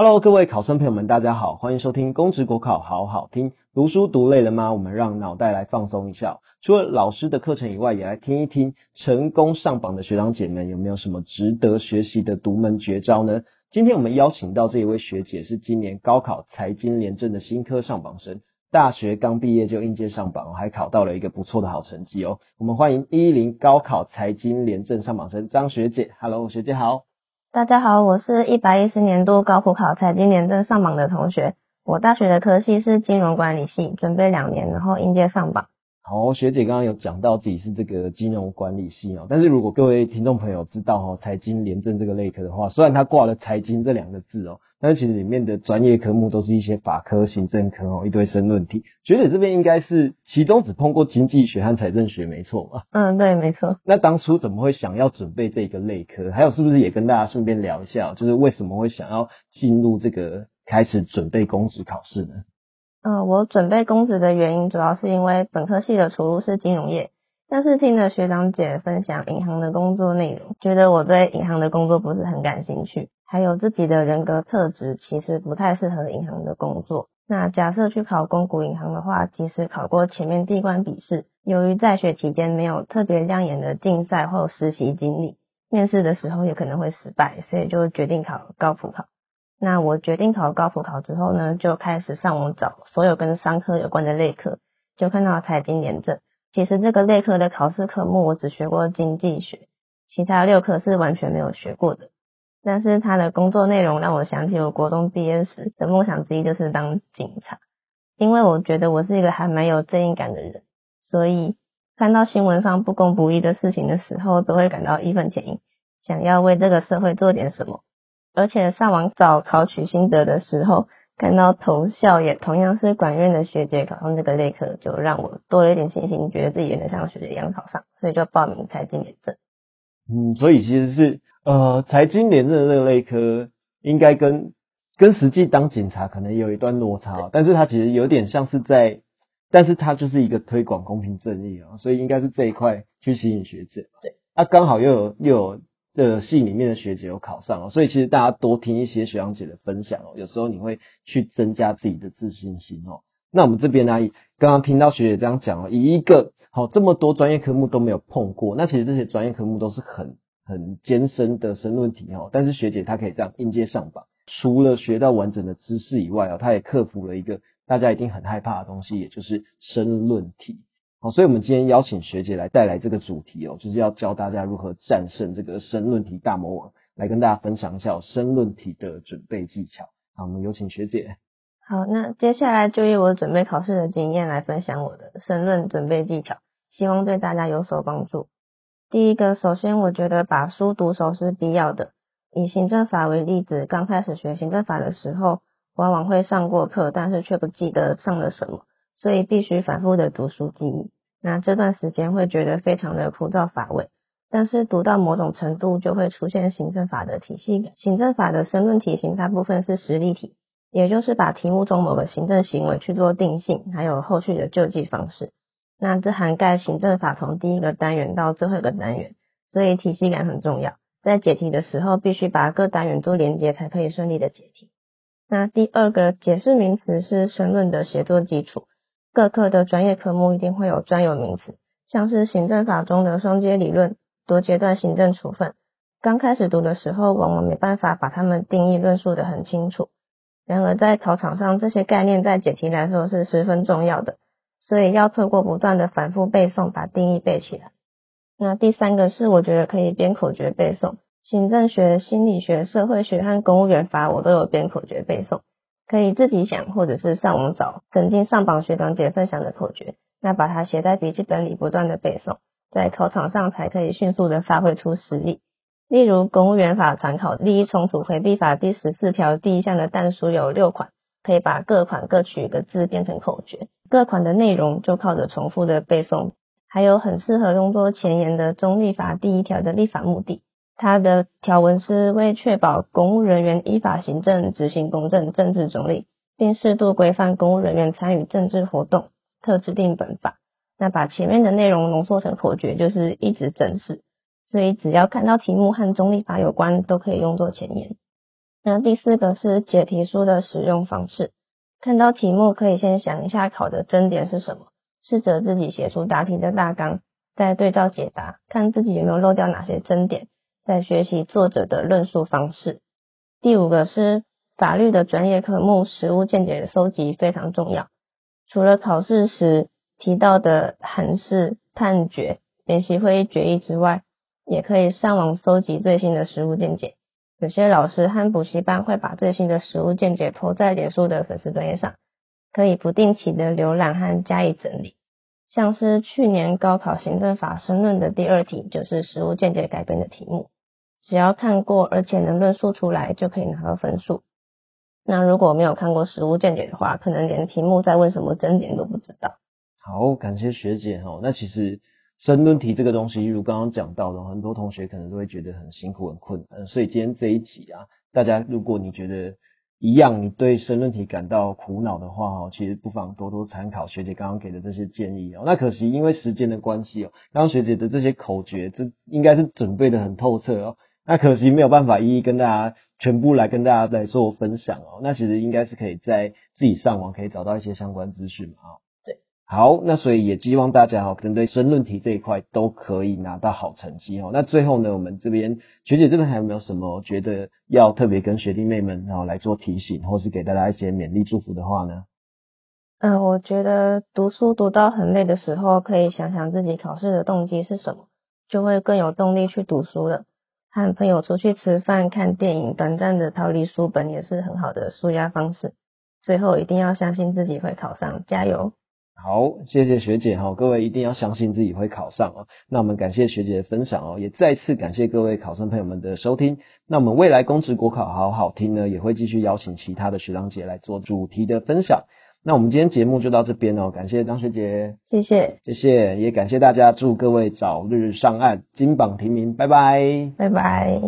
Hello，各位考生朋友们，大家好，欢迎收听公职国考好好听。读书读累了吗？我们让脑袋来放松一下。除了老师的课程以外，也来听一听成功上榜的学长姐们有没有什么值得学习的独门绝招呢？今天我们邀请到这一位学姐，是今年高考财经廉政的新科上榜生，大学刚毕业就应届上榜，还考到了一个不错的好成绩哦。我们欢迎一零高考财经廉政上榜生张学姐。Hello，学姐好。大家好，我是一百一十年度高普考财经联政上榜的同学。我大学的科系是金融管理系，准备两年，然后应届上榜。好，学姐刚刚有讲到自己是这个金融管理系哦，但是如果各位听众朋友知道哈财经联政这个类科的话，虽然它挂了财经这两个字哦，但是其实里面的专业科目都是一些法科、行政科哦，一堆申论题。学姐这边应该是其中只碰过经济学和财政学，没错吧？嗯，对，没错。那当初怎么会想要准备这个类科？还有是不是也跟大家顺便聊一下，就是为什么会想要进入这个？开始准备公职考试呢？嗯，我准备公职的原因主要是因为本科系的出路是金融业，但是听了学长姐分享银行的工作内容，觉得我对银行的工作不是很感兴趣，还有自己的人格特质其实不太适合银行的工作。那假设去考公股银行的话，即使考过前面第一关笔试，由于在学期间没有特别亮眼的竞赛或实习经历，面试的时候也可能会失败，所以就决定考高普考。那我决定考高普考之后呢，就开始上网找所有跟商科有关的类科，就看到财经联政。其实这个类科的考试科目我只学过经济学，其他六科是完全没有学过的。但是他的工作内容让我想起我国中毕业时的梦想之一就是当警察，因为我觉得我是一个还蛮有正义感的人，所以看到新闻上不公不义的事情的时候，都会感到义愤填膺，想要为这个社会做点什么。而且上网找考取心得的时候，看到同校也同样是管院的学姐考上这个类科，就让我多了一点信心，觉得自己也能像学姐一样考上，所以就报名财经联政。嗯，所以其实是呃财经联政这个类科，应该跟跟实际当警察可能有一段落差，但是它其实有点像是在，但是它就是一个推广公平正义啊，所以应该是这一块去吸引学姐。对，啊刚好又有又有。这个系里面的学姐有考上哦，所以其实大家多听一些学长姐的分享哦，有时候你会去增加自己的自信心哦。那我们这边呢，刚刚听到学姐这样讲哦，以一个好这么多专业科目都没有碰过，那其实这些专业科目都是很很艰深的申论题哦。但是学姐她可以这样应届上榜，除了学到完整的知识以外哦，她也克服了一个大家一定很害怕的东西，也就是申论题。好，所以我们今天邀请学姐来带来这个主题哦，就是要教大家如何战胜这个申论题大魔王，来跟大家分享一下申论题的准备技巧。好，我们有请学姐。好，那接下来就以我准备考试的经验来分享我的申论准备技巧，希望对大家有所帮助。第一个，首先我觉得把书读熟是必要的。以行政法为例子，刚开始学行政法的时候，往往会上过课，但是却不记得上了什么。所以必须反复的读书记忆，那这段时间会觉得非常的枯燥乏味。但是读到某种程度，就会出现行政法的体系感。行政法的申论题型大部分是实例题，也就是把题目中某个行政行为去做定性，还有后续的救济方式。那这涵盖行政法从第一个单元到最后一个单元，所以体系感很重要。在解题的时候，必须把各单元做连接，才可以顺利的解题。那第二个解释名词是申论的写作基础。各科的专业科目一定会有专有名词，像是行政法中的双阶理论、多阶段行政处分。刚开始读的时候，往往没办法把它们定义论述的很清楚。然而在考场上，这些概念在解题来说是十分重要的，所以要透过不断的反复背诵，把定义背起来。那第三个是我觉得可以编口诀背诵，行政学、心理学、社会学和公务员法我都有编口诀背诵。可以自己想，或者是上网找曾经上榜学长姐分享的口诀，那把它写在笔记本里，不断的背诵，在考场上才可以迅速的发挥出实力。例如公务员法参考利益冲突回避法第十四条第一项的但书有六款，可以把各款各取一个字变成口诀，各款的内容就靠着重复的背诵。还有很适合用作前言的中立法第一条的立法目的。它的条文是为确保公务人员依法行政、执行公正、政治中立，并适度规范公务人员参与政治活动，特制定本法。那把前面的内容浓缩成口诀，就是一直正式。所以只要看到题目和中立法有关，都可以用作前言。那第四个是解题书的使用方式，看到题目可以先想一下考的真点是什么，试着自己写出答题的大纲，再对照解答，看自己有没有漏掉哪些真点，再学习作者的论述方式。第五个是法律的专业科目实务见解的收集非常重要，除了考试时提到的函释、判决、联席会议决议之外，也可以上网搜集最新的实务见解。有些老师和补习班会把最新的实物见解铺在脸书的粉丝专页上，可以不定期的浏览和加以整理。像是去年高考行政法申论的第二题，就是实物见解改编的题目，只要看过而且能论述出来，就可以拿到分数。那如果没有看过实物见解的话，可能连题目在问什么真点都不知道。好，感谢学姐哈。那其实。申论题这个东西，如刚刚讲到的，很多同学可能都会觉得很辛苦、很困难。所以今天这一集啊，大家如果你觉得一样，你对申论题感到苦恼的话哦，其实不妨多多参考学姐刚刚给的这些建议哦。那可惜因为时间的关系哦，刚刚学姐的这些口诀，这应该是准备的很透彻哦。那可惜没有办法一一跟大家全部来跟大家来做分享哦。那其实应该是可以在自己上网可以找到一些相关资讯嘛啊。好，那所以也希望大家哈，针对申论题这一块都可以拿到好成绩哦。那最后呢，我们这边学姐这边还有没有什么觉得要特别跟学弟妹们然后来做提醒，或是给大家一些勉励祝福的话呢？嗯，我觉得读书读到很累的时候，可以想想自己考试的动机是什么，就会更有动力去读书了。和朋友出去吃饭、看电影，短暂的逃离书本也是很好的舒压方式。最后一定要相信自己会考上，加油！好，谢谢学姐哈，各位一定要相信自己会考上哦。那我们感谢学姐的分享哦，也再次感谢各位考生朋友们的收听。那我们未来公职国考好好听呢，也会继续邀请其他的学长姐来做主题的分享。那我们今天节目就到这边哦，感谢张学姐，谢谢，谢谢，也感谢大家，祝各位早日上岸，金榜题名，拜拜，拜拜。